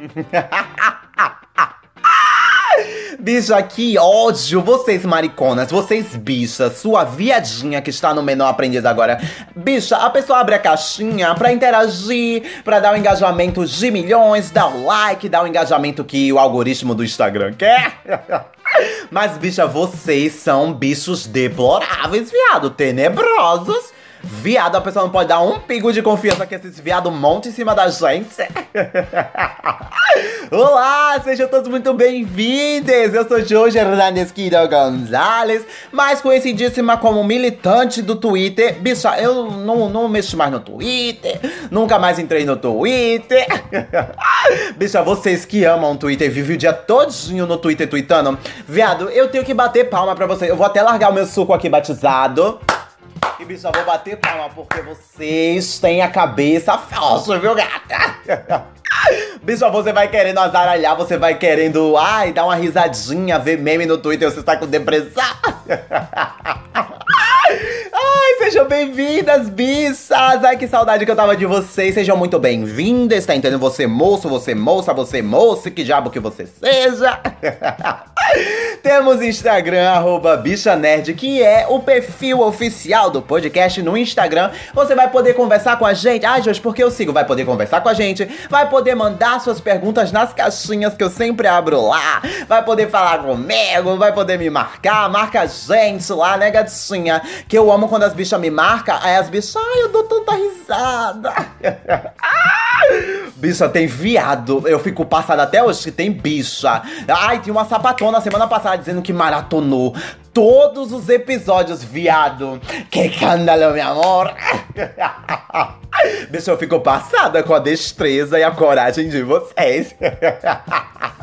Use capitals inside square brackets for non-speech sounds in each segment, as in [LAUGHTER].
[LAUGHS] Bicha, que ódio! Vocês mariconas, vocês bichas, sua viadinha que está no menor aprendiz agora. Bicha, a pessoa abre a caixinha pra interagir, pra dar um engajamento de milhões, dar o like, dar o um engajamento que o algoritmo do Instagram quer. [LAUGHS] Mas, bicha, vocês são bichos deploráveis, viado, tenebrosos. Viado, a pessoa não pode dar um pingo de confiança que esses viado monte em cima da gente. [LAUGHS] Olá, sejam todos muito bem-vindos! Eu sou Jorge Hernandes Quiro Gonzalez, mais conhecidíssima como militante do Twitter. Bicha, eu não, não mexo mais no Twitter, nunca mais entrei no Twitter. [LAUGHS] Bicha, vocês que amam o Twitter, vivem o dia todinho no Twitter tweetando. Viado, eu tenho que bater palma pra vocês. Eu vou até largar o meu suco aqui batizado. E, bicho, eu vou bater palma porque vocês têm a cabeça forte, viu, gata? [LAUGHS] Bicho, você vai querendo azaralhar, você vai querendo, ai, dar uma risadinha, ver meme no Twitter, você tá com depressão. [LAUGHS] Ai, sejam bem-vindas, bichas! Ai, que saudade que eu tava de vocês. Sejam muito bem-vindas, tá entendendo? Você moço, você moça, você moça, que diabo que você seja. [LAUGHS] Temos Instagram, arroba Bicha Nerd, que é o perfil oficial do podcast no Instagram. Você vai poder conversar com a gente. Ai, Jorge, porque eu sigo? Vai poder conversar com a gente, vai poder mandar suas perguntas nas caixinhas que eu sempre abro lá, vai poder falar comigo, vai poder me marcar, marca a gente lá, né, gatinha? Que eu amo quando as bichas me marcam, aí as bichas, ai, eu dou tanta risada. [LAUGHS] bicha, tem viado. Eu fico passada até hoje que tem bicha. Ai, tinha uma sapatona semana passada dizendo que maratonou todos os episódios, viado. Que escândalo, meu amor. [LAUGHS] Bicho, eu fico passada com a destreza e a coragem de vocês. [LAUGHS]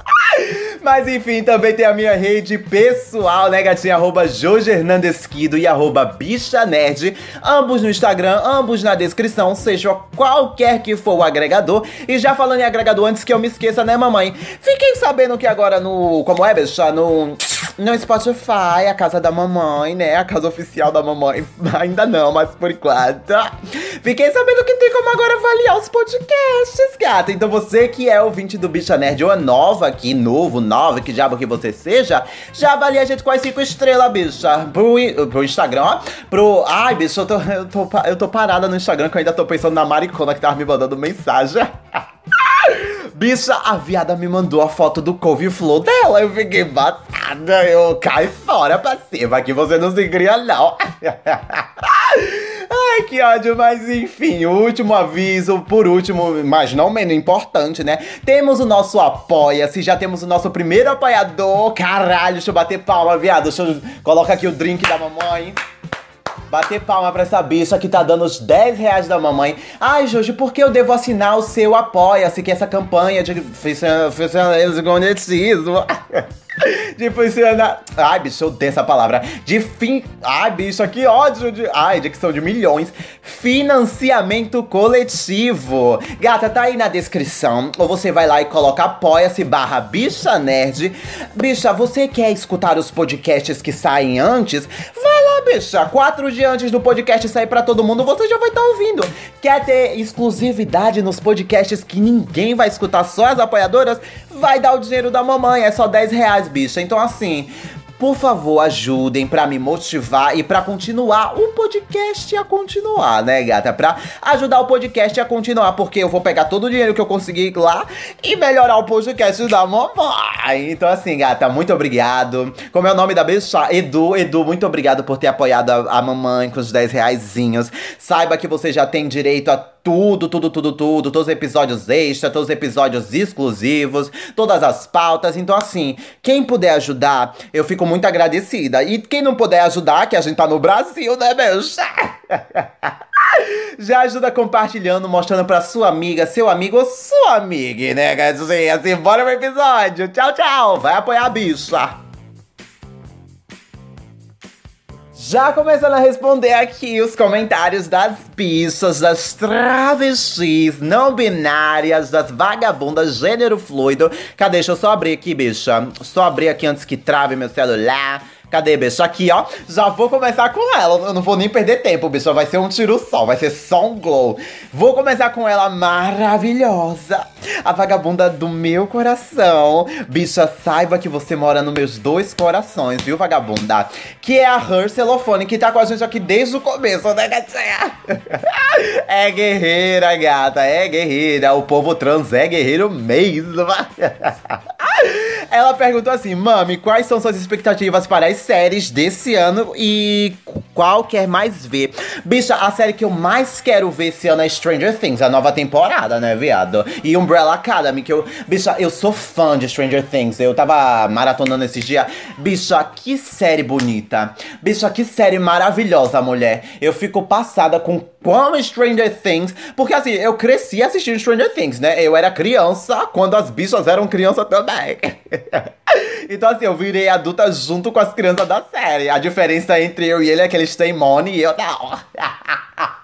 Mas enfim, também tem a minha rede pessoal, né, gatinha? Arroba Jorge Hernandesquido e arroba Bicha Nerd. Ambos no Instagram, ambos na descrição, seja qualquer que for o agregador. E já falando em agregador, antes que eu me esqueça, né, mamãe? Fiquem sabendo que agora no. Como é, bicha? No. No Spotify, a casa da mamãe, né? A casa oficial da mamãe. [LAUGHS] Ainda não, mas por enquanto. Fiquei sabendo que tem como agora avaliar os podcasts, gata. Então você que é ouvinte do Bicha Nerd ou é nova aqui, novo, nova, que diabo que você seja, já avalia a gente com as 5 estrelas, bicha. Pro, pro Instagram, ó. Pro. Ai, bicho, eu tô, eu, tô, eu tô parada no Instagram que eu ainda tô pensando na maricona que tava me mandando mensagem. [LAUGHS] Bicha, a viada me mandou a foto do couve-flor dela. Eu fiquei batada. Eu caí fora pra cima, que você não se cria, não. [LAUGHS] Ai, que ódio, mas enfim, último aviso, por último, mas não menos importante, né? Temos o nosso Apoia-se, já temos o nosso primeiro apoiador. Caralho, deixa eu bater palma, viado. Deixa eu colocar aqui o drink da mamãe. Bater palma pra essa bicha que tá dando os 10 reais da mamãe. Ai, Jorge, por que eu devo assinar o seu Apoia-se, que é essa campanha de? [LAUGHS] de funcionar. Ai, bicho, eu odeio essa palavra. De fim. Ai, bicho, que ódio. De... Ai, dicção de milhões. Financiamento coletivo. Gata, tá aí na descrição. Ou você vai lá e coloca apoia-se barra bicha nerd. Bicha, você quer escutar os podcasts que saem antes? Vai lá, bicha. Quatro dias antes do podcast sair pra todo mundo, você já vai estar tá ouvindo. Quer ter exclusividade nos podcasts que ninguém vai escutar, só as apoiadoras? Vai dar o dinheiro da mamãe. É só 10 reais, bicha. Então, assim, por favor, ajudem para me motivar e para continuar o podcast a continuar, né, gata? Para ajudar o podcast a continuar, porque eu vou pegar todo o dinheiro que eu conseguir lá e melhorar o podcast da mamãe. Então, assim, gata, muito obrigado. Como é o nome da bicha? Edu, Edu, muito obrigado por ter apoiado a, a mamãe com os 10 reaisinhos. Saiba que você já tem direito a tudo, tudo, tudo, tudo, todos os episódios extra, todos os episódios exclusivos, todas as pautas. Então, assim, quem puder ajudar, eu fico muito agradecida. E quem não puder ajudar, que a gente tá no Brasil, né, meu? [LAUGHS] Já ajuda compartilhando, mostrando pra sua amiga, seu amigo ou sua amiga, né, gatinha? Assim, bora pro episódio. Tchau, tchau. Vai apoiar a bicha. Já começando a responder aqui os comentários das bichas, das travestis, não binárias, das vagabundas, gênero fluido. Cadê? Deixa eu só abrir aqui, bicha. Só abrir aqui antes que trave meu celular. Cadê, bicho? Aqui, ó. Já vou começar com ela. Eu não vou nem perder tempo, bicho. Vai ser um tiro só. Vai ser só um glow. Vou começar com ela maravilhosa. A vagabunda do meu coração. Bicha, saiba que você mora nos meus dois corações, viu, vagabunda? Que é a Her Celofone, que tá com a gente aqui desde o começo, né, gatinha? [LAUGHS] É guerreira, gata. É guerreira. O povo trans é guerreiro mesmo. [LAUGHS] Ela perguntou assim: Mami, quais são suas expectativas para as séries desse ano e qual quer mais ver? Bicha, a série que eu mais quero ver esse ano é Stranger Things, a nova temporada, né, viado? E Umbrella Academy, que eu. Bicha, eu sou fã de Stranger Things. Eu tava maratonando esses dias. Bicha, que série bonita. Bicha, que série maravilhosa, mulher. Eu fico passada com como Stranger Things. Porque assim, eu cresci assistindo Stranger Things, né? Eu era criança quando as bichas eram criança também. [LAUGHS] [LAUGHS] então assim, eu virei adulta junto com as crianças da série. A diferença entre eu e ele é que eles têm money e eu não. [LAUGHS]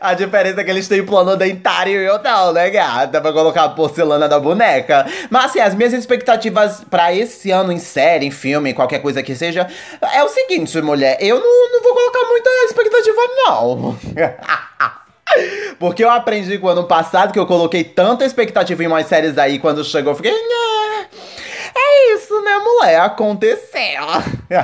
A diferença é que eles têm plano dentário e eu não, né, gata? Pra colocar a porcelana da boneca. Mas assim, as minhas expectativas para esse ano em série, em filme, qualquer coisa que seja, é o seguinte, mulher. Eu não, não vou colocar muita expectativa, não. [LAUGHS] Porque eu aprendi com o ano passado que eu coloquei tanta expectativa em umas séries aí, quando chegou, eu fiquei. Isso, né, mulher? Aconteceu. [LAUGHS]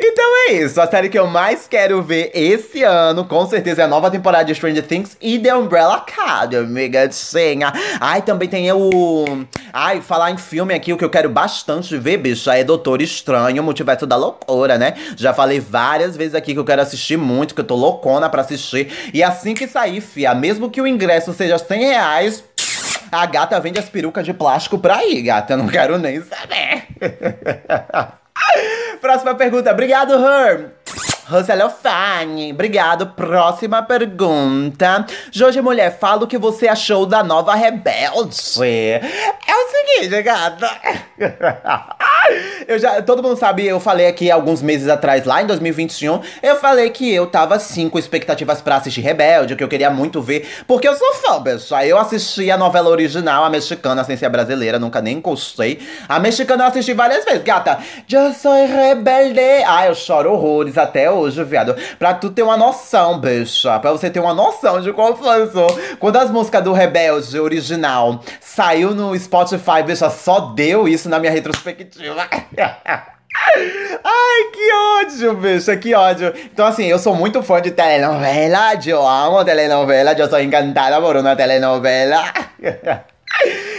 então é isso. A série que eu mais quero ver esse ano, com certeza, é a nova temporada de Stranger Things e The Umbrella Academy, gatinha. Ai, também tem o. Ai, falar em filme aqui, o que eu quero bastante ver, bicho, é Doutor Estranho, Multiverso da Loucura, né? Já falei várias vezes aqui que eu quero assistir muito, que eu tô loucona pra assistir. E assim que sair, fia, mesmo que o ingresso seja 100 reais. A gata vende as perucas de plástico pra ir, gata. Eu não quero nem saber. [LAUGHS] Próxima pergunta. Obrigado, Herm. Roselofane, obrigado. Próxima pergunta. Jorge Mulher, fala o que você achou da nova Rebelde. É o seguinte, gata. [LAUGHS] Eu já, todo mundo sabe, eu falei aqui alguns meses atrás, lá em 2021, eu falei que eu tava sim com expectativas para assistir Rebelde, que eu queria muito ver, porque eu sou fã, bicha. Eu assisti a novela original, a mexicana, sem ser brasileira, nunca nem encostei. A mexicana eu assisti várias vezes, gata. Eu sou rebelde. Ah, eu choro horrores até hoje, viado. Pra tu ter uma noção, bicha. Pra você ter uma noção de qual foi Quando as músicas do Rebelde original saiu no Spotify, bicha, só deu isso na minha retrospectiva. [LAUGHS] Ai, que ódio, bicho, que ódio. Então, assim, eu sou muito fã de telenovela. Eu amo telenovela. Eu sou encantada por uma telenovela. [LAUGHS]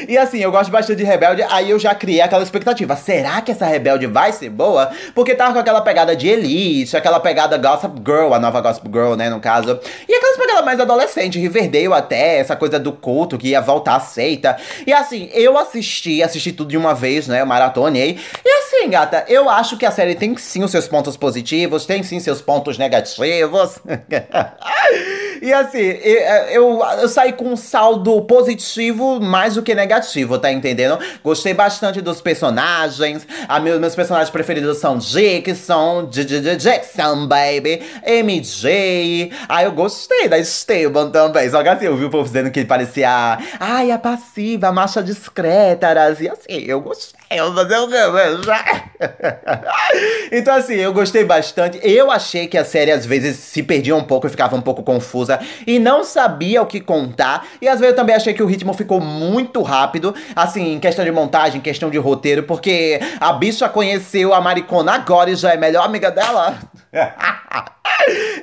E assim, eu gosto bastante de Rebelde, aí eu já criei aquela expectativa. Será que essa Rebelde vai ser boa? Porque tava com aquela pegada de Elite, aquela pegada Gossip Girl, a nova Gossip Girl, né, no caso. E aquelas pegadas mais adolescente, Riverdale até, essa coisa do culto que ia voltar a seita. E assim, eu assisti, assisti tudo de uma vez, né, eu maratonei. E assim, gata, eu acho que a série tem sim os seus pontos positivos, tem sim seus pontos negativos. [LAUGHS] e assim, eu, eu, eu saí com um saldo positivo mais do que negativo, tá entendendo? Gostei bastante dos personagens. A meus, meus personagens preferidos são Jackson, Jackson, baby, MJ. Ah, eu gostei da Esteban também. Só que assim, eu vi o povo dizendo que ele parecia. Ai, a passiva, a marcha discreta. E assim, eu gostei. Eu vou fazer o? [LAUGHS] Então, assim, eu gostei bastante. Eu achei que a série às vezes se perdia um pouco e ficava um pouco confusa e não sabia o que contar. E às vezes eu também achei que o ritmo ficou muito rápido, assim, em questão de montagem, em questão de roteiro, porque a bicha conheceu a Maricona agora e já é melhor amiga dela. [LAUGHS]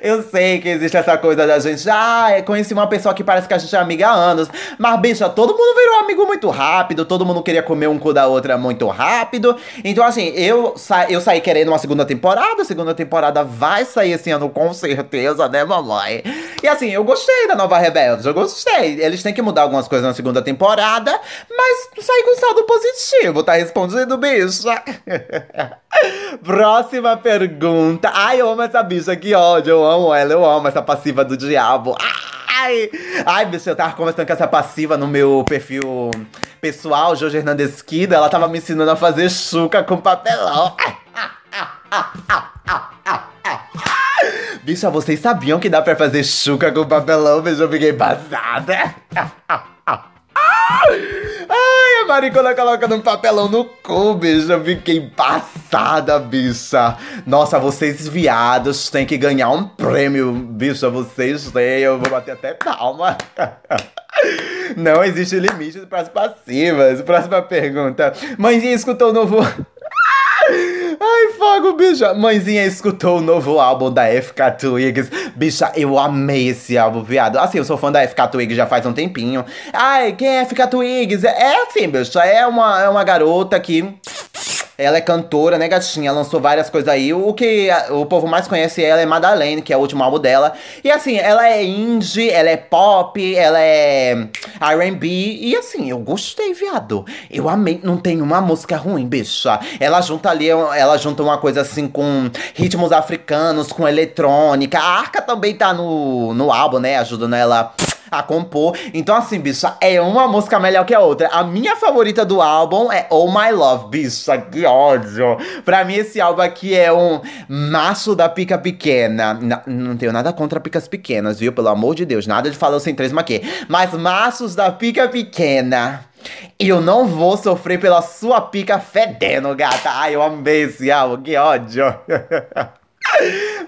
Eu sei que existe essa coisa da gente, ah, conheci uma pessoa que parece que a gente é amiga há anos. Mas, bicha, todo mundo virou amigo muito rápido, todo mundo queria comer um cu da outra muito rápido. Então, assim, eu, sa eu saí querendo uma segunda temporada, a segunda temporada vai sair esse ano com certeza, né, mamãe? E assim, eu gostei da nova Rebeldes, eu gostei. Eles têm que mudar algumas coisas na segunda temporada, mas saí com saldo positivo, tá respondido, bicha? [LAUGHS] Próxima pergunta. Ai, eu amo essa bicha, que ódio. Eu amo ela, eu amo essa passiva do diabo. Ai, ai, bicho, eu tava conversando com essa passiva no meu perfil pessoal, Jorge Hernandes Kida. Ela tava me ensinando a fazer chuca com papelão. [LAUGHS] Bicha, vocês sabiam que dá pra fazer chuca com papelão? Bicho, eu fiquei passada. [LAUGHS] Ai, a maricona colocando um papelão no cu, bicho. Eu fiquei passada, bicha. Nossa, vocês viados têm que ganhar um prêmio, bicha. Vocês têm. Eu vou bater até palma. [LAUGHS] Não existe limite para as passivas. Próxima pergunta. Mãezinha escutou o novo. Ai, fogo, bicha. Mãezinha escutou o novo álbum da FK Twigs. Bicha, eu amei esse álbum, viado. Assim, eu sou fã da FK Twigs já faz um tempinho. Ai, quem é FK Twigs? É assim, bicha. É uma, é uma garota que ela é cantora, né, gatinha? Lançou várias coisas aí. O que o povo mais conhece ela é Madeleine, que é o último álbum dela. E assim, ela é indie, ela é pop, ela é RB. E assim, eu gostei, viado. Eu amei. Não tem uma música ruim, bicha. Ela junta ali, ela junta uma coisa assim com ritmos africanos, com eletrônica. A Arca também tá no, no álbum, né? Ajudando ela a compor. Então, assim, bicha, é uma música melhor que a outra. A minha favorita do álbum é Oh My Love, bicha, que ódio. Pra mim, esse álbum aqui é um macho da pica pequena. N não tenho nada contra picas pequenas, viu? Pelo amor de Deus, nada de falar sem três maquê. Mas machos da pica pequena. Eu não vou sofrer pela sua pica fedendo, gata. Ai, eu amei esse álbum, que ódio. [LAUGHS]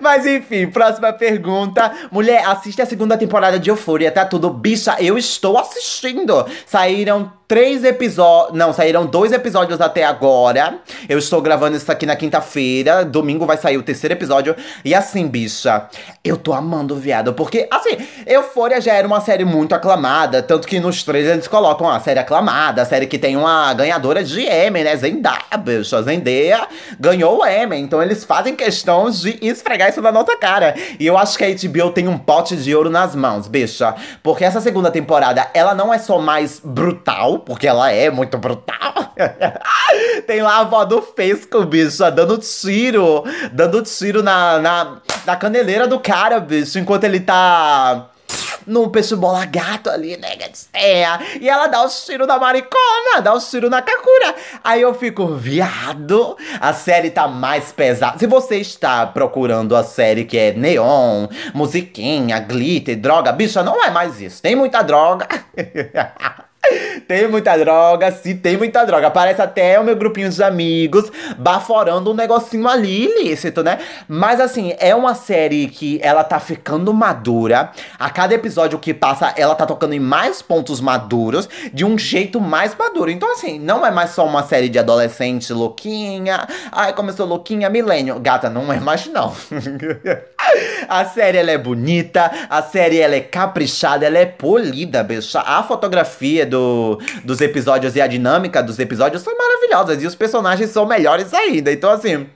Mas enfim, próxima pergunta. Mulher, assiste a segunda temporada de Euphoria, tá tudo? Bicha, eu estou assistindo. Saíram três episódios. Não, saíram dois episódios até agora. Eu estou gravando isso aqui na quinta-feira. Domingo vai sair o terceiro episódio. E assim, bicha, eu tô amando, viado. Porque, assim, Euphoria já era uma série muito aclamada. Tanto que nos trailers eles colocam a série aclamada. A série que tem uma ganhadora de Emmy, né? Zendaya, bicha. Zendaya ganhou o Emmy. Então eles fazem questão de esfregar isso na nossa cara. E eu acho que a HBO tem um pote de ouro nas mãos, bicha. Porque essa segunda temporada, ela não é só mais brutal porque ela é muito brutal. [LAUGHS] Tem lá a avó do Fesco, bicho, dando tiro, dando tiro na, na, na caneleira do cara, bicho, enquanto ele tá no peixe bola gato ali, né? É. E ela dá os tiros na maricona, dá os tiros na Kakura. Aí eu fico, viado, a série tá mais pesada. Se você está procurando a série que é neon, musiquinha, glitter, droga, bicha, não é mais isso. Tem muita droga. [LAUGHS] Tem muita droga, se tem muita droga. Parece até o meu grupinho de amigos baforando um negocinho ali ilícito, né? Mas assim, é uma série que ela tá ficando madura. A cada episódio que passa, ela tá tocando em mais pontos maduros, de um jeito mais maduro. Então, assim, não é mais só uma série de adolescente louquinha. Ai, começou louquinha, milênio. Gata, não é mais não. [LAUGHS] a série, ela é bonita. A série, ela é caprichada, ela é polida, bicha. A fotografia do do, dos episódios e a dinâmica dos episódios são maravilhosas. E os personagens são melhores ainda. Então, assim.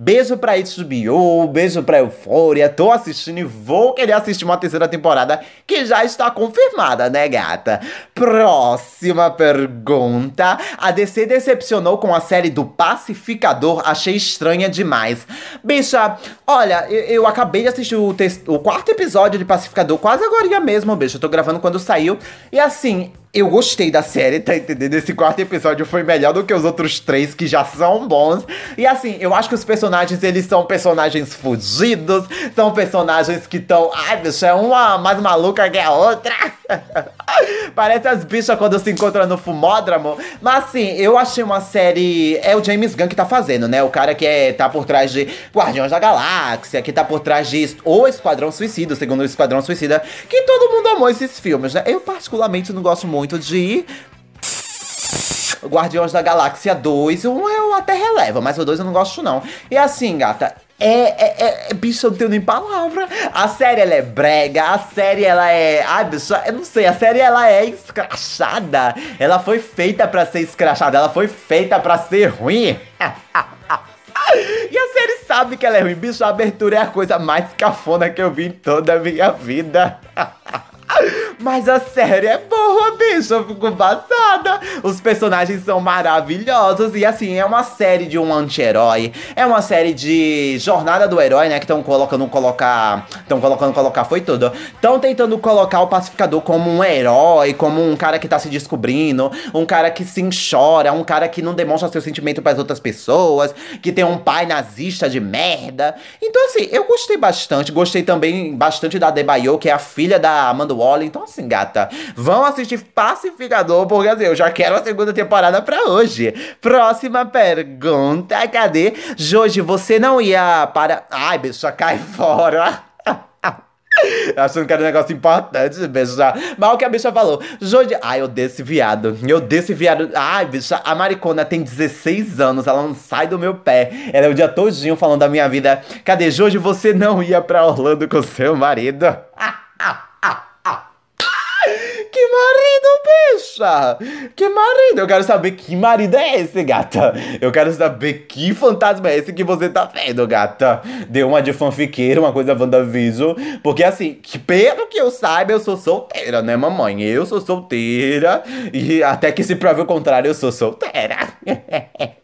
Beijo pra HBO, beijo pra Euphoria. Tô assistindo e vou querer assistir uma terceira temporada que já está confirmada, né, gata? Próxima pergunta. A DC decepcionou com a série do Pacificador. Achei estranha demais. Bicha, olha, eu, eu acabei de assistir o, o, quarto episódio de Pacificador quase agora mesmo, bicho. Eu tô gravando quando saiu. E assim, eu gostei da série, tá entendendo? Esse quarto episódio foi melhor do que os outros três, que já são bons. E assim, eu acho que os personagens, eles são personagens fugidos, são personagens que estão. Ai, bicho, é uma mais maluca que a outra. [LAUGHS] Parece as bichas quando se encontram no fumódromo. Mas assim, eu achei uma série. É o James Gunn que tá fazendo, né? O cara que é, tá por trás de Guardiões da Galáxia, que tá por trás de O Esquadrão Suicida, segundo o Esquadrão Suicida, que todo mundo amou esses filmes, né? Eu, particularmente, não gosto muito muito de Guardiões da Galáxia 2, um eu até relevo, mas o 2 eu não gosto não. E assim, gata, é, é, é, é, bicho, eu não tenho nem palavra. A série, ela é brega, a série, ela é... Ai, bicho, eu não sei, a série, ela é escrachada. Ela foi feita para ser escrachada, ela foi feita para ser ruim. [LAUGHS] e a série sabe que ela é ruim. Bicho, a abertura é a coisa mais cafona que eu vi em toda a minha vida. [LAUGHS] Mas a série é boa, bicho. Eu fico passada. Os personagens são maravilhosos. E assim, é uma série de um anti-herói. É uma série de jornada do herói, né? Que estão colocando colocar. Estão colocando colocar, foi tudo. Estão tentando colocar o pacificador como um herói, como um cara que tá se descobrindo, um cara que se enxora, um cara que não demonstra seu sentimento para as outras pessoas, que tem um pai nazista de merda. Então, assim, eu gostei bastante. Gostei também bastante da Debayo, que é a filha da Amanda Waller. Então, assim, gata? Vão assistir Pacificador, porque assim, eu já quero a segunda temporada pra hoje. Próxima pergunta, cadê? Joji, você não ia para. Ai, bicha, cai [LAUGHS] fora. Achando que era um negócio importante, bicha. Mas o que a bicha falou? Jodi. Ai, eu desse viado. Eu desse viado. Ai, bicha, a maricona tem 16 anos. Ela não sai do meu pé. Ela é o dia todinho falando da minha vida. Cadê, Jodi? Você não ia pra Orlando com seu marido? [LAUGHS] Que marido, bicha! Que marido? Eu quero saber que marido é esse, gata. Eu quero saber que fantasma é esse que você tá vendo, gata. Deu uma de fanfiqueira, uma coisa WandaVision. Porque assim, que, pelo que eu saiba, eu sou solteira, né, mamãe? Eu sou solteira. E até que se prove o contrário, eu sou solteira. [LAUGHS]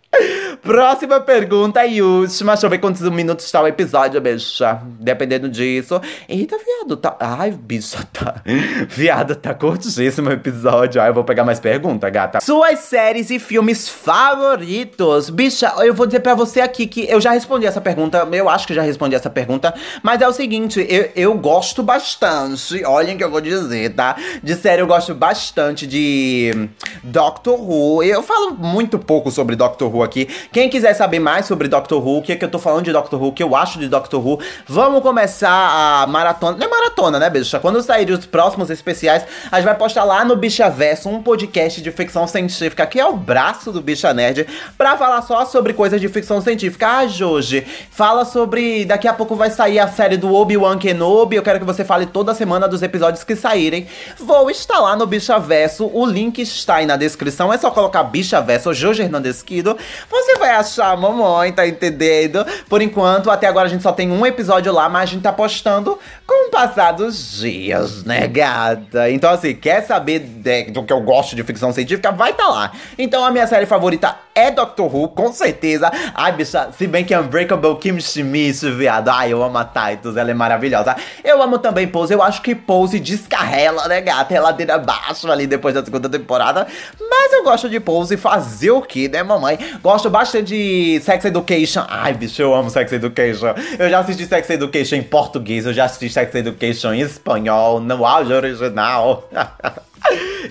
Próxima pergunta e última. Deixa eu ver quantos minutos está o episódio, bicha. Dependendo disso. Eita, viado, tá. Ai, bicha, tá. [LAUGHS] Viado, tá curtíssimo o episódio. Ai, eu vou pegar mais pergunta, gata. Suas séries e filmes favoritos. Bicha, eu vou dizer pra você aqui que eu já respondi essa pergunta. Eu acho que já respondi essa pergunta. Mas é o seguinte, eu, eu gosto bastante. Olhem que eu vou dizer, tá? De série, eu gosto bastante de Doctor Who. Eu falo muito pouco sobre Doctor Who aqui. Quem quiser saber mais sobre Doctor Who, o que é que eu tô falando de Doctor Who, o que eu acho de Doctor Who, vamos começar a maratona. Não é maratona, né, bicha? Quando saírem os próximos especiais, a gente vai postar lá no Bicha Verso um podcast de ficção científica, que é o braço do Bicha Nerd, pra falar só sobre coisas de ficção científica. Ah, Jorge, fala sobre. Daqui a pouco vai sair a série do Obi-Wan Kenobi. Eu quero que você fale toda semana dos episódios que saírem. Vou lá no Bicha Verso. O link está aí na descrição. É só colocar Bicha Verso Jorge Hernandes Kido. Você vai achar a mamãe, tá entendendo? Por enquanto, até agora a gente só tem um episódio lá, mas a gente tá postando com o passar dos dias, né, gata? Então, assim, quer saber de, do que eu gosto de ficção científica? Vai tá lá. Então, a minha série favorita é Doctor Who, com certeza. Ai, bicha, se bem que Unbreakable Kim Schmidt, viado. Ai, eu amo a Titus, ela é maravilhosa. Eu amo também Pose, eu acho que Pose descarrela, né, gata? É ladeira abaixo ali depois da segunda temporada. Mas eu gosto de Pose fazer o que, né, mamãe? Gosto bastante de Sex Education. Ai, bicho, eu amo Sex Education. Eu já assisti Sex Education em português, eu já assisti Sex Education em espanhol, no áudio original. [LAUGHS]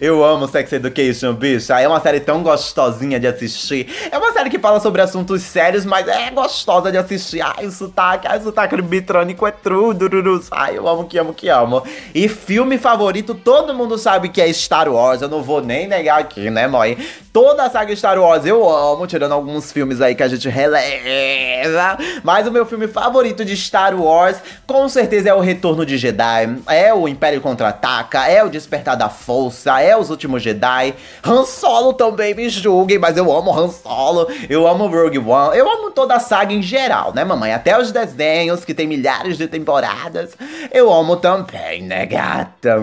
Eu amo Sex Education, bicha. É uma série tão gostosinha de assistir. É uma série que fala sobre assuntos sérios, mas é gostosa de assistir. Ai, o sotaque, ai, o sotaque bitrônico é tudo. Ai, eu amo, que amo, que amo. E filme favorito, todo mundo sabe que é Star Wars. Eu não vou nem negar aqui, né, mãe? Toda a saga Star Wars eu amo, tirando alguns filmes aí que a gente releva. Mas o meu filme favorito de Star Wars, com certeza, é O Retorno de Jedi. É o Império Contra-Ataca, é o Despertar da Força, é Os Últimos Jedi. Han Solo também, me julguem, mas eu amo Han Solo. Eu amo Rogue One. Eu amo toda a saga em geral, né, mamãe? Até os desenhos, que tem milhares de temporadas. Eu amo também, né, gata?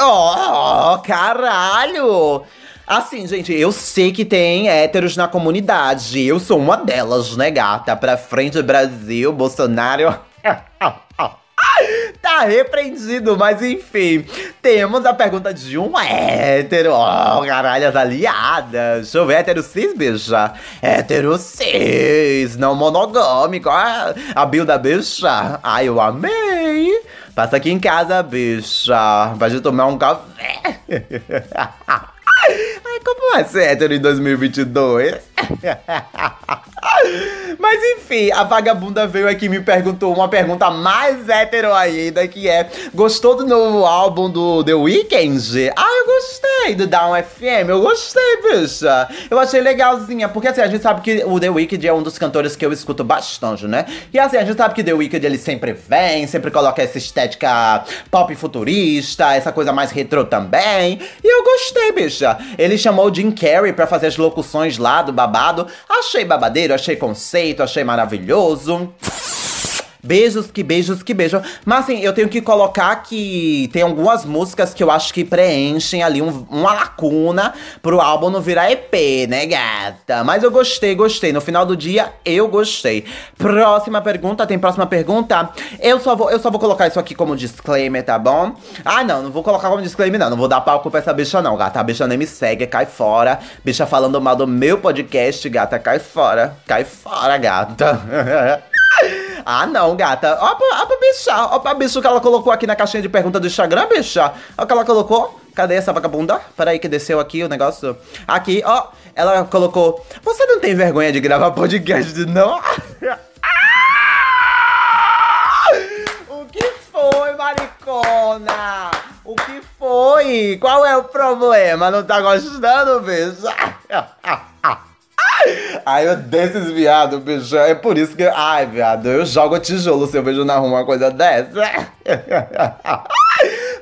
Oh, caralho! Assim, gente, eu sei que tem héteros na comunidade. Eu sou uma delas, né, gata? Pra frente, Brasil, Bolsonaro. [LAUGHS] tá repreendido, mas enfim. Temos a pergunta de um hétero. Oh, caralho, as aliadas. Deixa eu ver, hétero cis, bicha. Hétero cis, não monogâmico. Ah, a Bill da bicha. Ai, eu amei. Passa aqui em casa, bicha. Pra gente tomar um café. [LAUGHS] Ser hétero em 2022? Mas enfim, a vagabunda veio aqui e me perguntou uma pergunta mais hétero ainda, que é: Gostou do novo álbum do The Weeknd? Ah, eu gostei do Down FM, eu gostei, bicha. Eu achei legalzinha, porque assim, a gente sabe que o The Weeknd é um dos cantores que eu escuto bastante, né? E assim, a gente sabe que The Weeknd ele sempre vem, sempre coloca essa estética pop futurista, essa coisa mais retrô também. E eu gostei, bicha. Ele chamou o Jim Carrey pra fazer as locuções lá do babado. Achei babadeiro, achei conceito, achei maravilhoso. Beijos, que beijos, que beijo. Mas assim, eu tenho que colocar que tem algumas músicas que eu acho que preenchem ali um, uma lacuna pro álbum não virar EP, né, gata? Mas eu gostei, gostei. No final do dia, eu gostei. Próxima pergunta, tem próxima pergunta? Eu só vou, eu só vou colocar isso aqui como disclaimer, tá bom? Ah, não, não vou colocar como disclaimer, não. Não vou dar palco pra essa bicha, não, gata. A bicha nem me segue, cai fora. Bicha falando mal do meu podcast, gata, cai fora. Cai fora, gata. [LAUGHS] Ah, não, gata. Ó pra, ó pra bicha. Ó pra bicha que ela colocou aqui na caixinha de pergunta do Instagram, bicha. Ó que ela colocou. Cadê essa vagabunda? Peraí que desceu aqui o negócio. Aqui, ó. Ela colocou. Você não tem vergonha de gravar podcast, não? [LAUGHS] o que foi, maricona? O que foi? Qual é o problema? Não tá gostando, bicho? [LAUGHS] Ai, eu desses viado, bicho. É por isso que. Ai, viado, eu jogo tijolo se eu vejo na rua uma coisa dessa. [LAUGHS]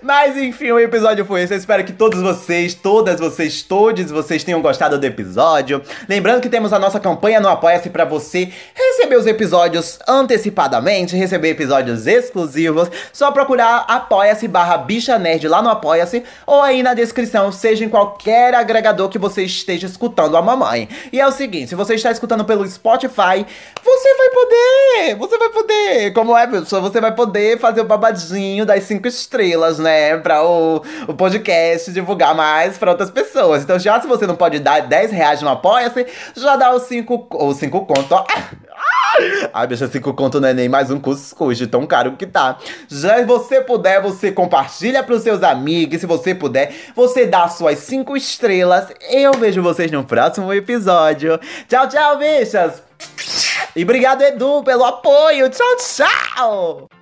Mas enfim, o episódio foi esse. Eu espero que todos vocês, todas vocês, todos vocês tenham gostado do episódio. Lembrando que temos a nossa campanha no Apoia-se para você receber os episódios antecipadamente, receber episódios exclusivos. Só procurar Apoia-se barra Bicha Nerd lá no Apoia-se ou aí na descrição, seja em qualquer agregador que você esteja escutando a mamãe. E é o seguinte, se você está escutando pelo Spotify, você vai poder, você vai poder, como é, pessoal? Você vai poder fazer o babadinho das cinco estrelas, né? Né? Pra o, o podcast divulgar mais pra outras pessoas. Então, já se você não pode dar 10 reais no Apoia-se, já dá os 5 ou 5 conto, ó. [LAUGHS] Ai, bicha, 5 conto não é nem mais um cuscuz de tão caro que tá. Já se você puder, você compartilha pros seus amigos. Se você puder, você dá suas 5 estrelas. Eu vejo vocês no próximo episódio. Tchau, tchau, bichas! E obrigado, Edu, pelo apoio. Tchau, tchau!